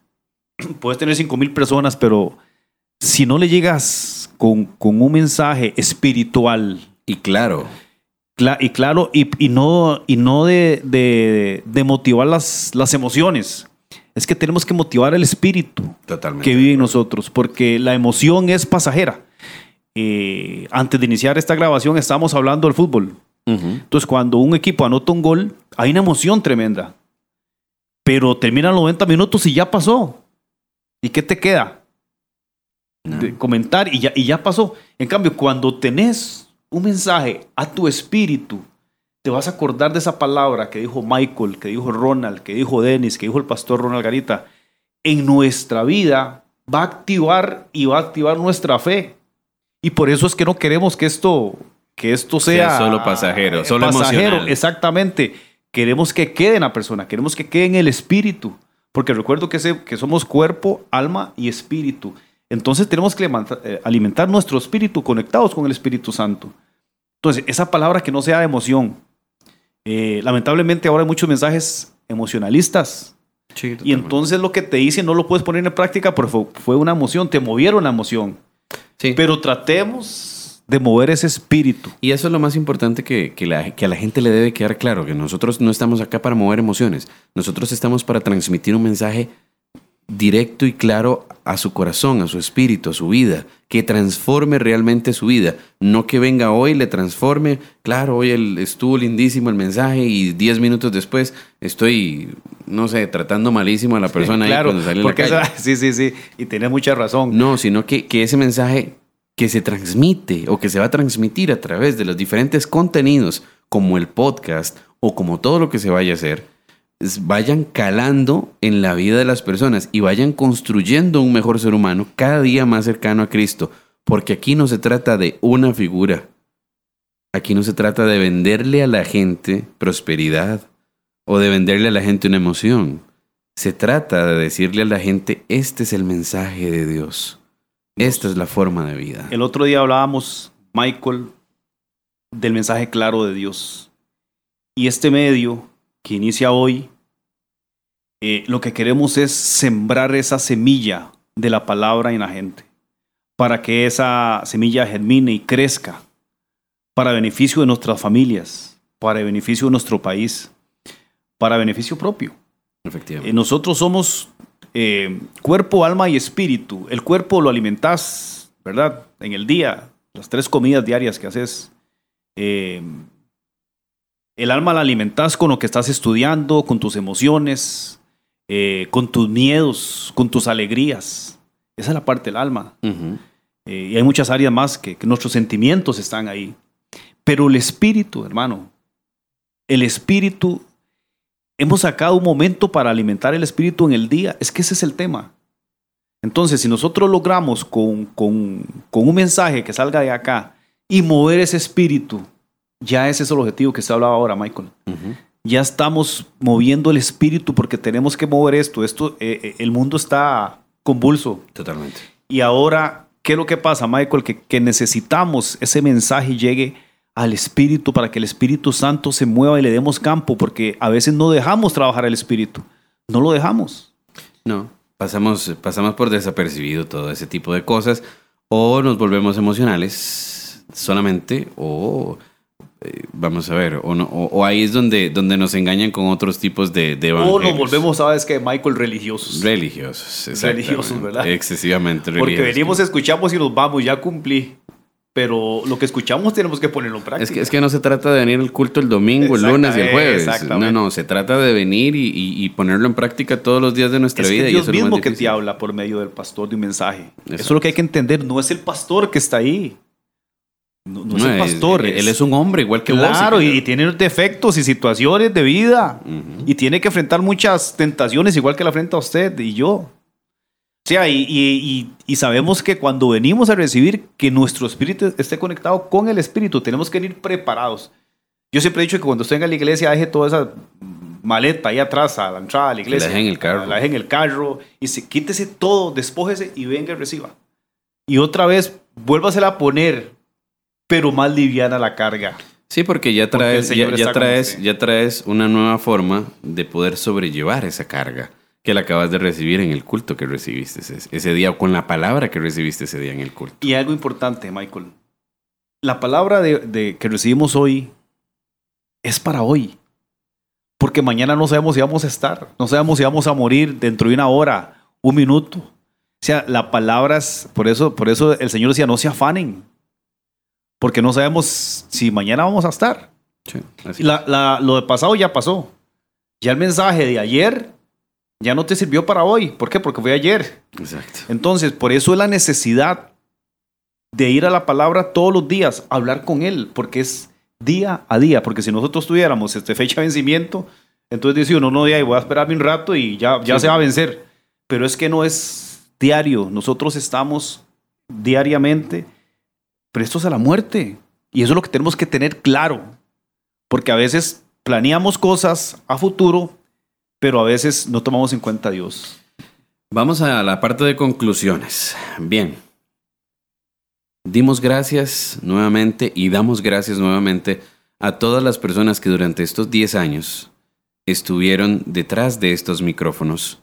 Puedes tener 5 mil personas, pero si no le llegas con, un mensaje espiritual. Y claro. y claro, y, no, y no de, motivar las, las, emociones. Es que tenemos que motivar el espíritu que vive en nosotros, porque la emoción es pasajera. Eh, antes de iniciar esta grabación estábamos hablando del fútbol. Entonces, cuando un equipo anota un gol, hay una emoción tremenda pero terminan 90 minutos y ya pasó. ¿Y qué te queda? comentar y ya, y ya pasó. En cambio, cuando tenés un mensaje a tu espíritu, te vas a acordar de esa palabra que dijo Michael, que dijo Ronald, que dijo Dennis, que dijo el pastor Ronald Garita. En nuestra vida va a activar y va a activar nuestra fe. Y por eso es que no queremos que esto, que esto sea, solo pasajero, solo pasajero, exactamente. Queremos que quede en la persona, queremos que quede en el espíritu. Porque recuerdo que, que somos cuerpo, alma y espíritu. Entonces tenemos que eh, alimentar nuestro espíritu conectados con el Espíritu Santo. Entonces, esa palabra que no sea de emoción. Eh, lamentablemente ahora hay muchos mensajes emocionalistas. y entonces lo que te dicen no lo puedes poner en práctica porque fue, una emoción, te movieron la emoción. Pero tratemos de mover ese espíritu. Y eso es lo más importante que, que, que a la gente le debe quedar claro, que nosotros no estamos acá para mover emociones, nosotros estamos para transmitir un mensaje directo y claro a su corazón, a su espíritu, a su vida, que transforme realmente su vida, no que venga hoy, le transforme, claro, hoy el, estuvo lindísimo el mensaje y diez minutos después estoy, no sé, tratando malísimo a la persona claro, cuando sale porque la sí, sí, sí, y tiene mucha razón. No, sino que, que ese mensaje que se transmite o que se va a transmitir a través de los diferentes contenidos, como el podcast o como todo lo que se vaya a hacer, vayan calando en la vida de las personas y vayan construyendo un mejor ser humano cada día más cercano a Cristo. Porque aquí no se trata de una figura. Aquí no se trata de venderle a la gente prosperidad o de venderle a la gente una emoción. Se trata de decirle a la gente, este es el mensaje de Dios. Esta es la forma de vida. El otro día hablábamos, Michael, del mensaje claro de Dios. Y este medio que inicia hoy, eh, lo que queremos es sembrar esa semilla de la palabra en la gente, para que esa semilla germine y crezca, para beneficio de nuestras familias, para beneficio de nuestro país, para beneficio propio. Efectivamente. Eh, nosotros somos eh, cuerpo, alma y espíritu. El cuerpo lo alimentas, ¿verdad? En el día, las tres comidas diarias que haces. El alma la alimentas con lo que estás estudiando, con tus emociones, eh, con tus miedos, con tus alegrías. Esa es la parte del alma. Eh, y hay muchas áreas más que, nuestros sentimientos están ahí. Pero el espíritu, hermano, el espíritu, hemos sacado un momento para alimentar el espíritu en el día. Es que ese es el tema. Entonces, si nosotros logramos con, con un mensaje que salga de acá y mover ese espíritu ya ese es el objetivo que se hablaba ahora, Michael. Ya estamos moviendo el espíritu porque tenemos que mover esto. Esto, eh, eh, el mundo está convulso. Totalmente. Y ahora, ¿qué es lo que pasa, Michael? Que, que necesitamos ese mensaje llegue al Espíritu para que el Espíritu Santo se mueva y le demos campo, porque a veces no dejamos trabajar el Espíritu. No lo dejamos. No, pasamos, pasamos por desapercibido todo ese tipo de cosas o nos volvemos emocionales solamente o eh, vamos a ver, o, no, o, ahí es donde, donde nos engañan con otros tipos de, de O nos volvemos, ¿sabes que Michael, religiosos. Religiosos, Religiosos, ¿verdad? Excesivamente religiosos. Porque venimos, escuchamos y nos vamos, ya cumplí. Pero lo que escuchamos tenemos que ponerlo en práctica. Es que, es que no se trata de venir al culto el domingo, el lunes y el jueves. No, no, se trata de venir y, y, ponerlo en práctica todos los días de nuestra es vida. Es Dios mismo que te habla por medio del pastor de un mensaje. Eso es lo que hay que entender. No es el pastor que está ahí. No, es el pastor. Él, es un hombre igual que claro, vos. Claro, y, tiene defectos y situaciones de vida. Y tiene que enfrentar muchas tentaciones igual que la enfrenta usted y yo. O sea, y, sabemos que cuando venimos a recibir, que nuestro espíritu esté conectado con el espíritu, tenemos que ir preparados. Yo siempre he dicho que cuando usted venga a la iglesia, deje toda esa maleta ahí atrás a la entrada a la iglesia. La deje en el carro. La deje en el carro y se, quítese todo, despójese y venga y reciba. Y otra vez, vuélvasela a poner pero más liviana la carga. Sí, porque ya traes, ya, traes, ya traes una nueva forma de poder sobrellevar esa carga que la acabas de recibir en el culto que recibiste ese, día o con la palabra que recibiste ese día en el culto. Y algo importante, Michael. La palabra de, que recibimos hoy es para hoy. Porque mañana no sabemos si vamos a estar, no sabemos si vamos a morir dentro de una hora, un minuto. O sea, la palabra es, por eso, por eso el Señor decía, no se afanen, porque no sabemos si mañana vamos a estar. lo de pasado ya pasó. Ya el mensaje de ayer ya no te sirvió para hoy. ¿Por qué? Porque fue ayer. Exacto. Entonces, por eso es la necesidad de ir a la palabra todos los días, hablar con Él, porque es día a día. Porque si nosotros tuviéramos este fecha de vencimiento, entonces dice uno, no, ya voy a esperar un rato y ya, ya se va a vencer. Pero es que no es diario. Nosotros estamos diariamente prestos a la muerte. Y eso es lo que tenemos que tener claro. Porque a veces planeamos cosas a futuro, pero a veces no tomamos en cuenta a Dios. Vamos a la parte de conclusiones. Bien. Dimos gracias nuevamente y damos gracias nuevamente a todas las personas que durante estos 10 años estuvieron detrás de estos micrófonos,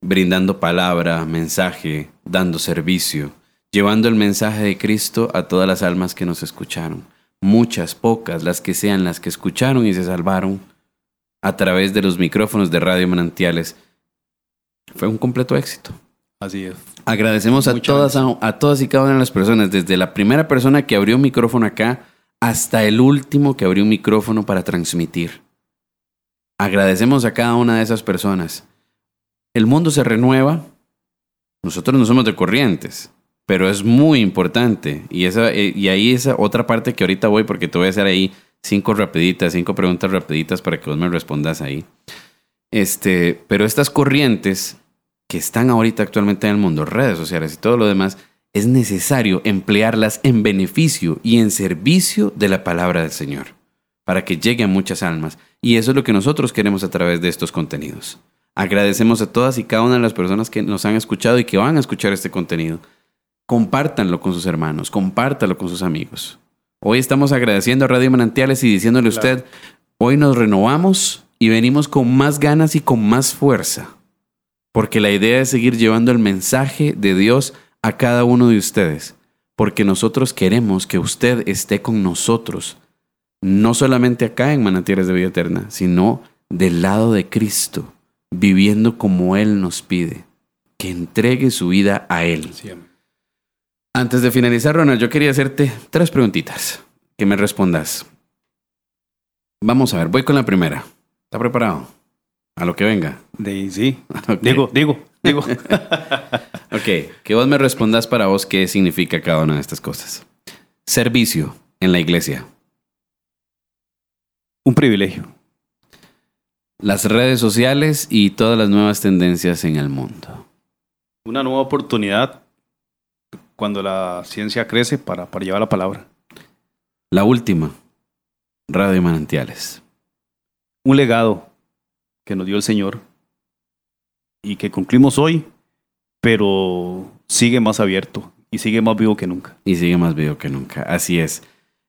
brindando palabra, mensaje, dando servicio, llevando el mensaje de Cristo a todas las almas que nos escucharon. Muchas, pocas, las que sean las que escucharon y se salvaron a través de los micrófonos de Radio Manantiales. Fue un completo éxito. Así es. Agradecemos a todas, a, a todas y cada una de las personas, desde la primera persona que abrió un micrófono acá hasta el último que abrió un micrófono para transmitir. Agradecemos a cada una de esas personas. El mundo se renueva. Nosotros no somos de corrientes, pero es muy importante. Y, esa, eh, y ahí esa otra parte que ahorita voy, porque te voy a hacer ahí cinco rapiditas, cinco preguntas rapiditas para que vos me respondas ahí. Este, pero estas corrientes que están ahorita actualmente en el mundo, redes sociales y todo lo demás, es necesario emplearlas en beneficio y en servicio de la palabra del Señor, para que llegue a muchas almas. Y eso es lo que nosotros queremos a través de estos contenidos. Agradecemos a todas y cada una de las personas que nos han escuchado y que van a escuchar este contenido. Compártanlo con sus hermanos, compártalo con sus amigos. Hoy estamos agradeciendo a Radio Manantiales y diciéndole a usted, hoy nos renovamos y venimos con más ganas y con más fuerza, porque la idea es seguir llevando el mensaje de Dios a cada uno de ustedes, porque nosotros queremos que usted esté con nosotros, no solamente acá en Manantiales de Vida Eterna, sino del lado de Cristo, viviendo como Él nos pide, que entregue su vida a Él. Antes de finalizar, Ronald, yo quería hacerte tres preguntitas, que me respondas. Vamos a ver, voy con la primera. ¿Está preparado? A lo que venga. De, sí. Digo, digo, digo. ok, que vos me respondas para vos qué significa cada una de estas cosas. Servicio en la iglesia. Un privilegio. Las redes sociales y todas las nuevas tendencias en el mundo. Una nueva oportunidad cuando la ciencia crece para, para llevar la palabra. La última. Radio Manantiales. Un legado que nos dio el Señor y que cumplimos hoy, pero sigue más abierto y sigue más vivo que nunca. Y sigue más vivo que nunca, así es.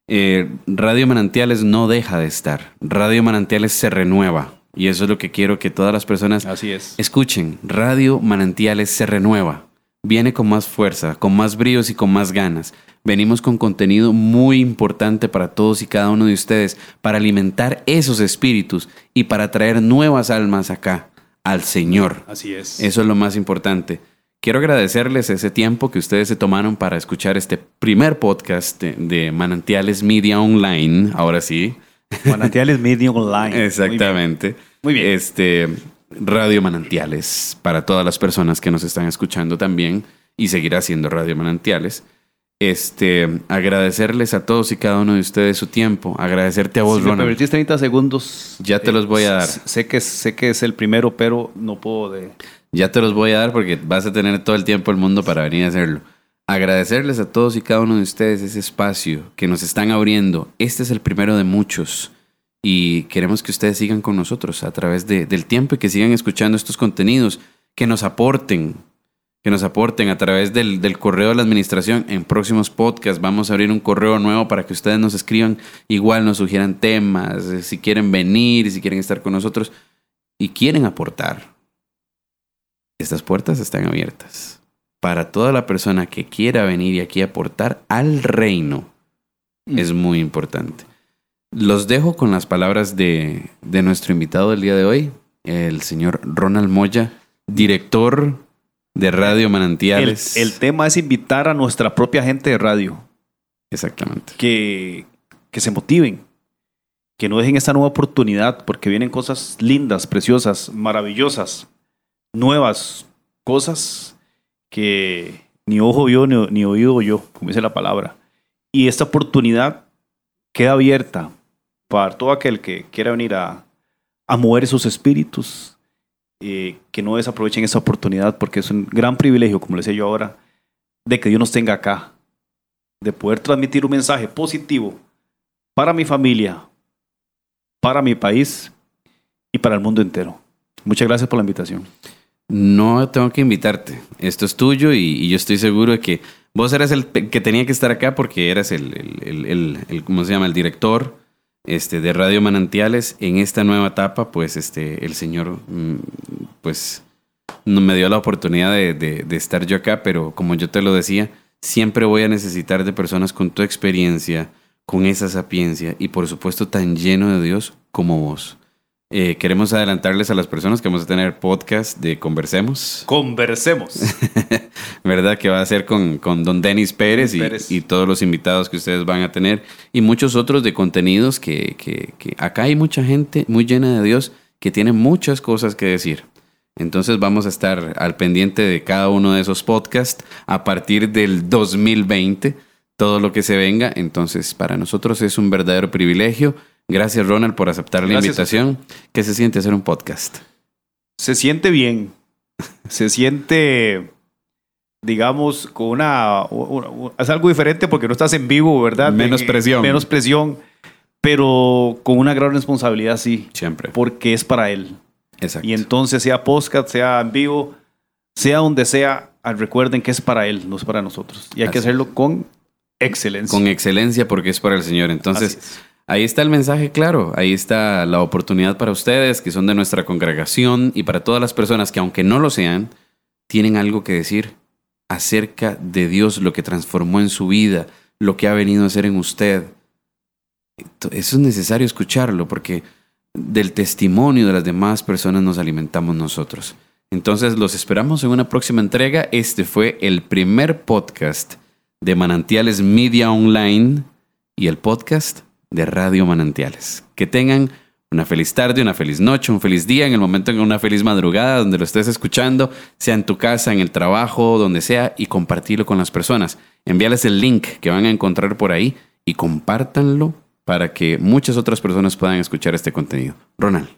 Eh, Radio Manantiales no deja de estar, Radio Manantiales se renueva. Y eso es lo que quiero que todas las personas Así es. escuchen. Radio Manantiales se renueva. Viene con más fuerza, con más bríos y con más ganas. Venimos con contenido muy importante para todos y cada uno de ustedes, para alimentar esos espíritus y para traer nuevas almas acá, al Señor. Así es. Eso es lo más importante. Quiero agradecerles ese tiempo que ustedes se tomaron para escuchar este primer podcast de, de Manantiales Media Online, ahora sí. Manantiales Media Online. Exactamente. Muy bien. Este, Radio Manantiales para todas las personas que nos están escuchando también y seguirá siendo Radio Manantiales. Este, agradecerles a todos y cada uno de ustedes su tiempo. Agradecerte a vos, Si me Ronald. permitís 30 segundos. Ya te los voy a dar. Sé que, sé que es el primero, pero no puedo de... Ya te los voy a dar porque vas a tener todo el tiempo del mundo para venir a hacerlo. Agradecerles a todos y cada uno de ustedes ese espacio que nos están abriendo. Este es el primero de muchos y queremos que ustedes sigan con nosotros a través de- del tiempo y que sigan escuchando estos contenidos, que nos aporten, que nos aporten a través del, del correo de la administración. En próximos podcasts vamos a abrir un correo nuevo para que ustedes nos escriban, igual nos sugieran temas, eh, si quieren venir, si quieren estar con nosotros y quieren aportar. Estas puertas están abiertas para toda la persona que quiera venir y aquí aportar al reino. Es muy importante. Los dejo con las palabras de, de nuestro invitado del día de hoy, el señor Ronald Moya, director de Radio Manantiales. el tema es invitar a nuestra propia gente de radio Exactamente. que, que se motiven, que no dejen esta nueva oportunidad, porque vienen cosas lindas, preciosas, maravillosas, nuevas cosas que ni ojo vio ni, ni oído oyó, como dice la palabra. Y esta oportunidad queda abierta para todo aquel que quiera venir a, a mover esos espíritus, eh, que no desaprovechen esa oportunidad, porque es un gran privilegio, como les decía yo ahora, de que Dios nos tenga acá, de poder transmitir un mensaje positivo para mi familia, para mi país y para el mundo entero. Muchas gracias por la invitación. No tengo que invitarte. Esto es tuyo y, yo estoy seguro de que vos eras el que tenía que estar acá porque eras el, el, ¿cómo se llama? El director este, de Radio Manantiales. En esta nueva etapa, pues este, el Señor, mm, pues, no me dio la oportunidad de, de estar yo acá, pero como yo te lo decía, siempre voy a necesitar de personas con tu experiencia, con esa sapiencia y por supuesto tan lleno de Dios como vos. Eh, queremos adelantarles a las personas que vamos a tener podcast de Conversemos. Conversemos. ¿Verdad? Que va a ser con, con don Denis Pérez, Y, todos los invitados que ustedes van a tener. Y muchos otros de contenidos que, que, que acá hay mucha gente muy llena de Dios que tiene muchas cosas que decir. Entonces vamos a estar al pendiente de cada uno de esos podcasts a partir del 2020, todo lo que se venga. Entonces para nosotros es un verdadero privilegio Gracias, Ronald, por aceptar la invitación. ¿Qué se siente hacer un podcast? Se siente bien. se siente, digamos, con una, Es algo diferente porque no estás en vivo, ¿verdad? Menos presión. Menos presión. Pero con una gran responsabilidad, sí. Siempre. Porque es para él. Exacto. Y entonces, sea podcast, sea en vivo, sea donde sea, recuerden que es para él, no es para nosotros. Y hay que hacerlo con excelencia. Con excelencia porque es para el Señor. Entonces, Ahí está el mensaje claro, ahí está la oportunidad para ustedes que son de nuestra congregación y para todas las personas que aunque no lo sean, tienen algo que decir acerca de Dios, lo que transformó en su vida, lo que ha venido a hacer en usted. Eso es necesario escucharlo porque del testimonio de las demás personas nos alimentamos nosotros. Entonces los esperamos en una próxima entrega. Este fue el primer podcast de Manantiales Media Online y el podcast de Radio Manantiales. Que tengan una feliz tarde, una feliz noche, un feliz día, en el momento en una feliz madrugada, donde lo estés escuchando, sea en tu casa, en el trabajo, donde sea, y compartirlo con las personas. Envíales el link que van a encontrar por ahí y compártanlo para que muchas otras personas puedan escuchar este contenido. Ronald.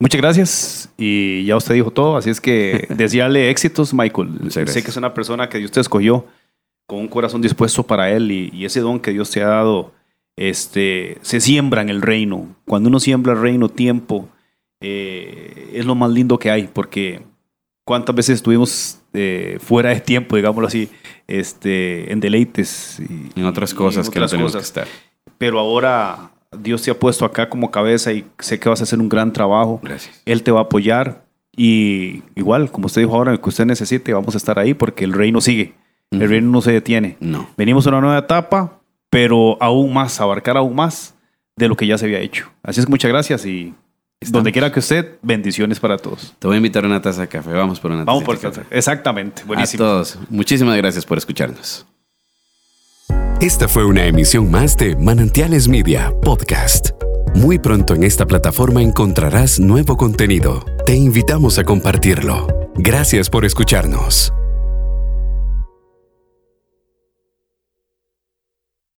Muchas gracias y ya usted dijo todo, así es que desearle éxitos, Michael. Sé que es una persona que Dios te escogió con un corazón dispuesto para él y, y ese don que Dios te ha dado este, se siembra en el reino. Cuando uno siembra el reino tiempo, eh, es lo más lindo que hay, porque cuántas veces estuvimos eh, fuera de tiempo, digámoslo así, este, en deleites y en otras cosas que no tenemos que estar. Pero ahora Dios te ha puesto acá como cabeza y sé que vas a hacer un gran trabajo. Gracias. Él te va a apoyar y igual, como usted dijo ahora, que usted necesite, vamos a estar ahí porque el reino sigue. El reino no se detiene. No. Venimos a una nueva etapa, pero aún más, abarcar aún más de lo que ya se había hecho. Así es que muchas gracias y donde quiera que usted, bendiciones para todos. Te voy a invitar a una taza de café. Vamos por una taza. Vamos por café. Exactamente. Buenísimo. A todos. Muchísimas gracias por escucharnos. Esta fue una emisión más de Manantiales Media Podcast. Muy pronto en esta plataforma encontrarás nuevo contenido. Te invitamos a compartirlo. Gracias por escucharnos.